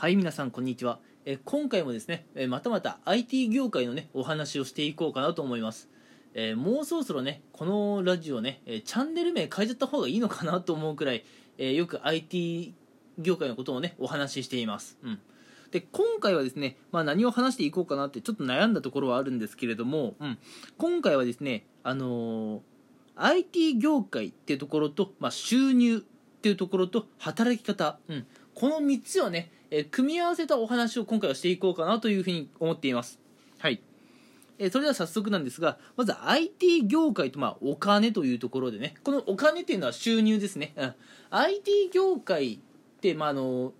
はい皆さんこんにちは。え今回もですねえまたまた IT 業界のねお話をしていこうかなと思います。えーもうそろそろねこのラジオねえチャンネル名変えちゃった方がいいのかなと思うくらいえよく IT 業界のことをねお話ししています。うん。で今回はですね、まあ、何を話していこうかなってちょっと悩んだところはあるんですけれども、うん、今回はですね、あのー IT 業界っていうところと、まあ、収入っていうところと働き方、うん、この3つをね、え組み合わせたお話を今回はしていこうかなというふうに思っています。はい。えそれでは早速なんですが、まず IT 業界とまあお金というところでね、このお金っていうのは収入ですね。うん、IT 業界って、まあ、あの、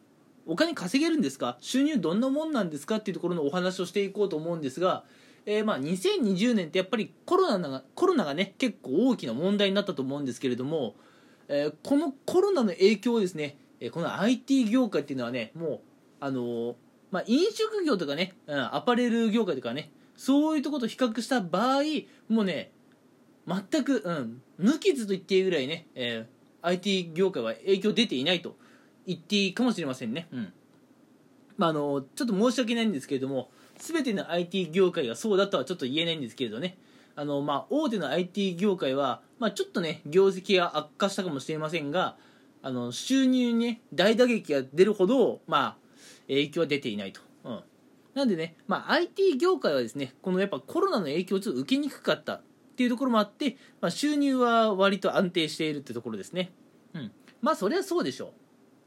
お金稼げるんですか？収入どんなもんなんですかっていうところのお話をしていこうと思うんですが、えーまあ2020年ってやっぱりコロナがコロナがね結構大きな問題になったと思うんですけれども、えーこのコロナの影響をですね、えこの IT 業界っていうのはねもうあのまあ、飲食業とかね、うん、アパレル業界とかねそういうとこと比較した場合もうね全く、うん、無傷と言っていいぐらいね、えー IT 業界は影響出ていないと言っていいかもしれませんね。うんまあ、あのちょっと申し訳ないんですけれども全ての IT 業界がそうだとはちょっと言えないんですけれどねあの、まあ、大手の IT 業界は、まあ、ちょっとね業績が悪化したかもしれませんがあの収入にね大打撃が出るほど、まあ、影響は出ていないと、うん、なんでね、まあ、IT 業界はですねこのやっぱコロナの影響をちょっと受けにくかったっていうところもあって、まあ、収入は割と安定しているってところですね。うん。まあそりゃそうでしょう。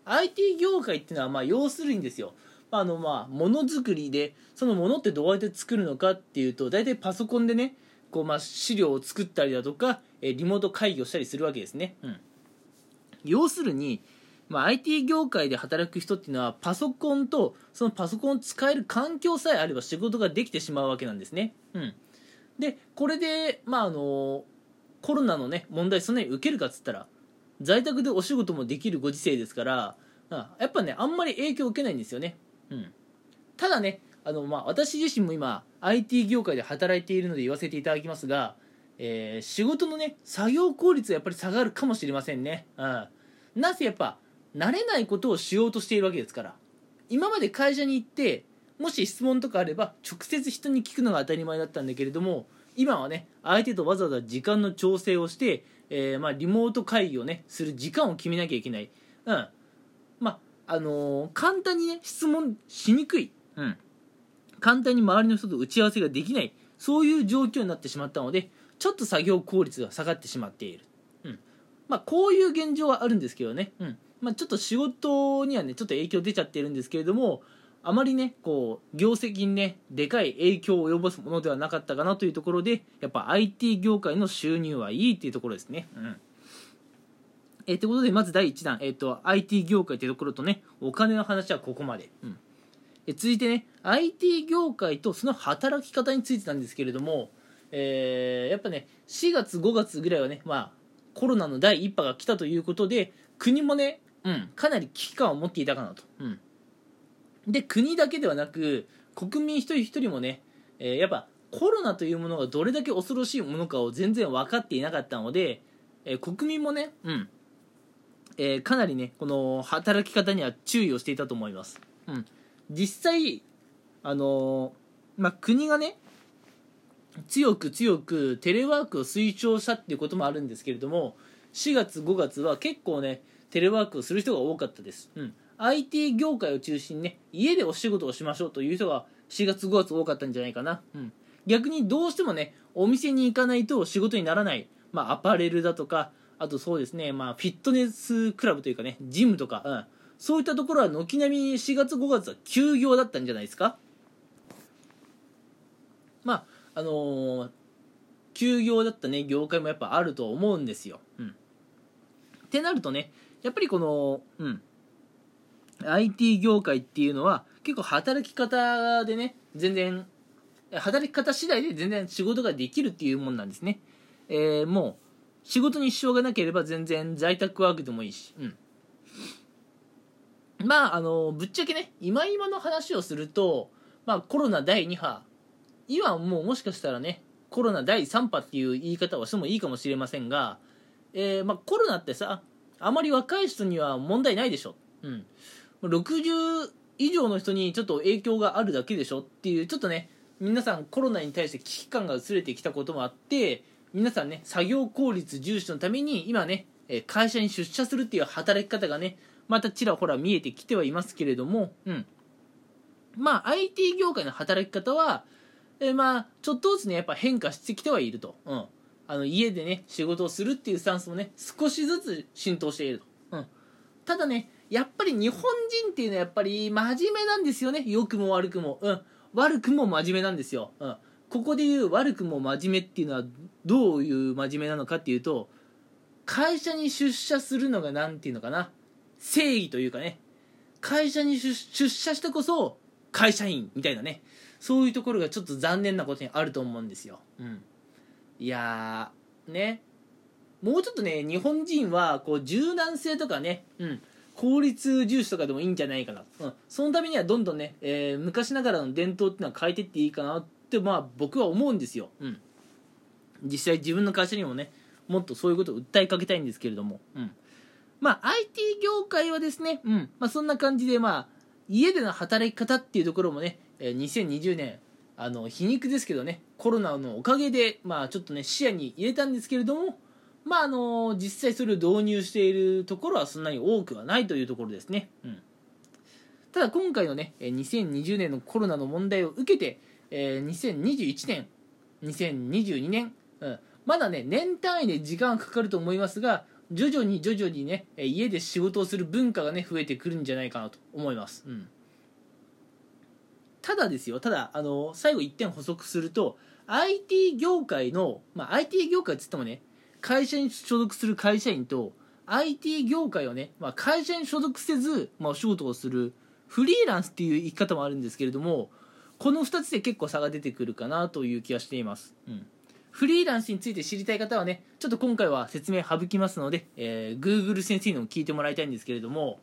IT 業界っていうのはまあ要するにですよ。あのまあものづくりでそのものってどうやって作るのかっていうと大体パソコンでねこうまあ資料を作ったりだとかリモート会議をしたりするわけですね、うん、要するに、まあ、IT 業界で働く人っていうのはパソコンとそのパソコンを使える環境さえあれば仕事ができてしまうわけなんですね、うん、でこれでまああのコロナのね問題そんなに受けるかっつったら在宅でお仕事もできるご時世ですからやっぱねあんまり影響を受けないんですよね、うん、ただねあの、まあ、私自身も今 IT 業界で働いているので言わせていただきますが、えー仕事のね作業効率はやっぱり下がるかもしれませんね、うん、なぜやっぱ慣れないことをしようとしているわけですから。今まで会社に行ってもし質問とかあれば直接人に聞くのが当たり前だったんだけれども今はね相手とわざわざ時間の調整をして、えーまあ、リモート会議をねする時間を決めなきゃいけない、うん。まああのー簡単にね質問しにくい、うん、簡単に周りの人と打ち合わせができない。そういう状況になってしまったのでちょっと作業効率が下がってしまっている、まあ、こういう現状はあるんですけどね、うん。まあ、ちょっと仕事にはねちょっと影響出ちゃってるんですけれどもあまりねこう業績にねでかい影響を及ぼすものではなかったかなというところでやっぱ IT 業界の収入はいいっていうところですね。うん。えー、ということでまず第1弾、えー、と IT 業界というところとねお金の話はここまで、うん。え続いてね IT 業界とその働き方についてなんですけれども、えーやっぱね4月5月ぐらいはね、まあ、コロナの第1波が来たということで国もね、うん、かなり危機感を持っていたかなと、うん、で国だけではなく国民一人一人もね、えーやっぱコロナというものがどれだけ恐ろしいものかを全然分かっていなかったので、えー国民もね、うん。えーかなりねこの働き方には注意をしていたと思います、うん、実際あのーまあ、国がね強く強くテレワークを推奨したっていうこともあるんですけれども4月5月は結構ねテレワークをする人が多かったです、うん、IT 業界を中心にね家でお仕事をしましょうという人が4月5月多かったんじゃないかな、うん、逆にどうしてもねお店に行かないと仕事にならない、まあ、アパレルだとかあとそうですね、まあ、フィットネスクラブというかねジムとか、うん、そういったところは軒並み4月5月は休業だったんじゃないですか。まああのー休業だったね業界もやっぱあると思うんですよ。うん、ってなるとねやっぱりこの、うん、IT 業界っていうのは結構働き方でね全然働き方次第で全然仕事ができるっていうもんなんですね。えーもう仕事に支障がなければ全然在宅ワークでもいいし、うん、まああのぶっちゃけね今今の話をすると、まあ、コロナ第2波今もうもしかしたらねコロナ第3波っていう言い方をしてもいいかもしれませんが、えーまあ、コロナってさあまり若い人には問題ないでしょ、うん、60以上の人にちょっと影響があるだけでしょっていうちょっとね皆さんコロナに対して危機感が薄れてきたこともあって皆さんね作業効率重視のために今ね会社に出社するっていう働き方がねまたちらほら見えてきてはいますけれどもうん。まあ IT 業界の働き方はえまあちょっとずつねやっぱ変化してきてはいると、うん、あの家でね仕事をするっていうスタンスもね少しずつ浸透していると、うん、ただねやっぱり日本人っていうのはやっぱり真面目なんですよね。良くも悪くも、うん、悪くも真面目なんですよ、うん、ここで言う悪くも真面目っていうのはどういう真面目なのかっていうと会社に出社するのが何ていうのかな。正義というかね。会社に出社してこそ会社員みたいなね。そういうところがちょっと残念なことにあると思うんですよ、うん、いやね。もうちょっとね日本人はこう柔軟性とかね、うん、効率重視とかでもいいんじゃないかな、うん、そのためにはどんどんね、えー、昔ながらの伝統っていうのは変えていっていいかなってまあ僕は思うんですよ、うん、実際自分の会社にもねもっとそういうことを訴えかけたいんですけれども、うん、まあ IT 業界はですね、うん。まあ、そんな感じでまあ家での働き方っていうところもね2020年あの皮肉ですけどねコロナのおかげでまあちょっとね視野に入れたんですけれどもまああの実際それを導入しているところはそんなに多くはないというところですね、うん、ただ今回のね2020年のコロナの問題を受けて2021年2022年、うん、まだね年単位で時間がかかると思いますが徐々に徐々にね家で仕事をする文化がね増えてくるんじゃないかなと思います、うん、ただですよただあの最後1点補足すると IT 業界の、まあ、IT 業界っつってもね会社に所属する会社員と IT 業界をね、まあ、会社に所属せず、まあ、お仕事をするフリーランスっていう生き方もあるんですけれどもこの2つで結構差が出てくるかなという気がしています、うん、フリーランスについて知りたい方はねちょっと今回は説明省きますので、えー、Google 先生にも聞いてもらいたいんですけれども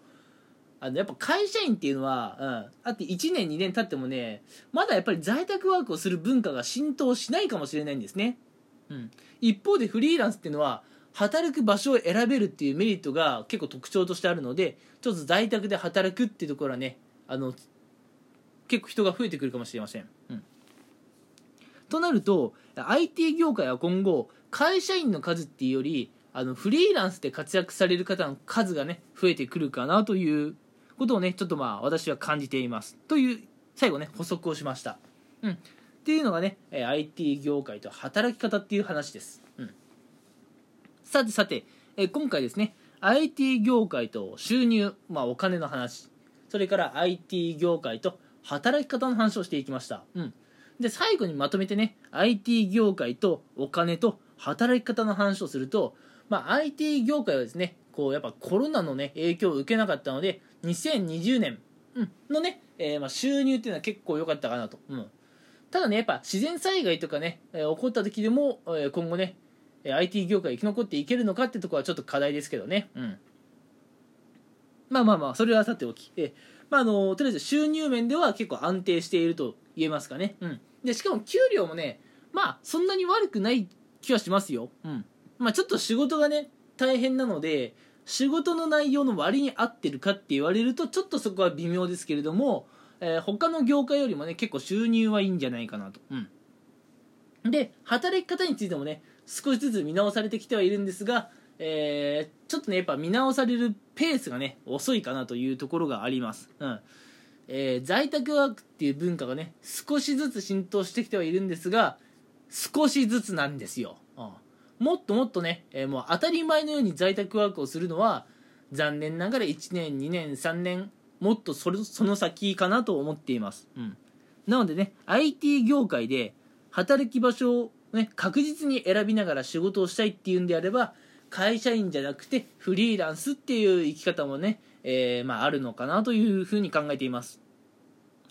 あのやっぱ会社員っていうのは、うん、あって1年2年経ってもねまだやっぱり在宅ワークをする文化が浸透しないかもしれないんですね、うん、一方でフリーランスっていうのは働く場所を選べるっていうメリットが結構特徴としてあるのでちょっと在宅で働くっていうところはねあの結構人が増えてくるかもしれません、うん、となると IT 業界は今後会社員の数っていうよりあのフリーランスで活躍される方の数がね増えてくるかなということをねちょっとまあ私は感じています。という最後ね補足をしました。うん。っていうのがね IT 業界と働き方っていう話です、うん、さてさて今回ですね IT 業界と収入、まあ、お金の話。それから IT 業界と働き方の話をしていきました、うん、で最後にまとめてね IT 業界とお金と働き方の話をすると、まあ、IT 業界はですねこうやっぱコロナのね影響を受けなかったので2020年のね、えー、まあ収入っていうのは結構良かったかなと、うん、ただねやっぱ自然災害とかね、えー、起こった時でも、えー、今後ね IT 業界生き残っていけるのかってところはちょっと課題ですけどね、うん、まあまあまあそれはさておき、えーまあ、あのとりあえず収入面では結構安定していると言えますかね、うん、でしかも給料もねまあそんなに悪くない気はしますよ、うん。まあ、ちょっと仕事がね大変なので仕事の内容の割に合ってるかって言われるとちょっとそこは微妙ですけれども、えー、他の業界よりもね結構収入はいいんじゃないかなと、うん、で働き方についてもね少しずつ見直されてきてはいるんですが、えー、ちょっとねやっぱ見直されるペースがね遅いかなというところがあります、うんえー、在宅ワークっていう文化がね少しずつ浸透してきてはいるんですが少しずつなんですよ、うん。もっともっとね、えー、もう当たり前のように在宅ワークをするのは残念ながら1年2年3年もっとそれその先かなと思っています、うん、なのでね IT 業界で働き場所を、ね、確実に選びながら仕事をしたいっていうんであれば会社員じゃなくてフリーランスっていう生き方もね、えー、まあ、あるのかなというふうに考えています。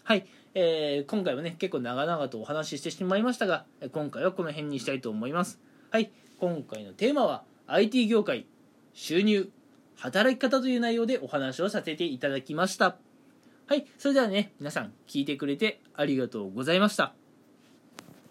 はい、えー、今回はね結構長々とお話ししてしまいましたが今回はこの辺にしたいと思います。はい。今回のテーマは IT 業界収入働き方という内容でお話をさせていただきました。はい。それではね皆さん聞いてくれてありがとうございました。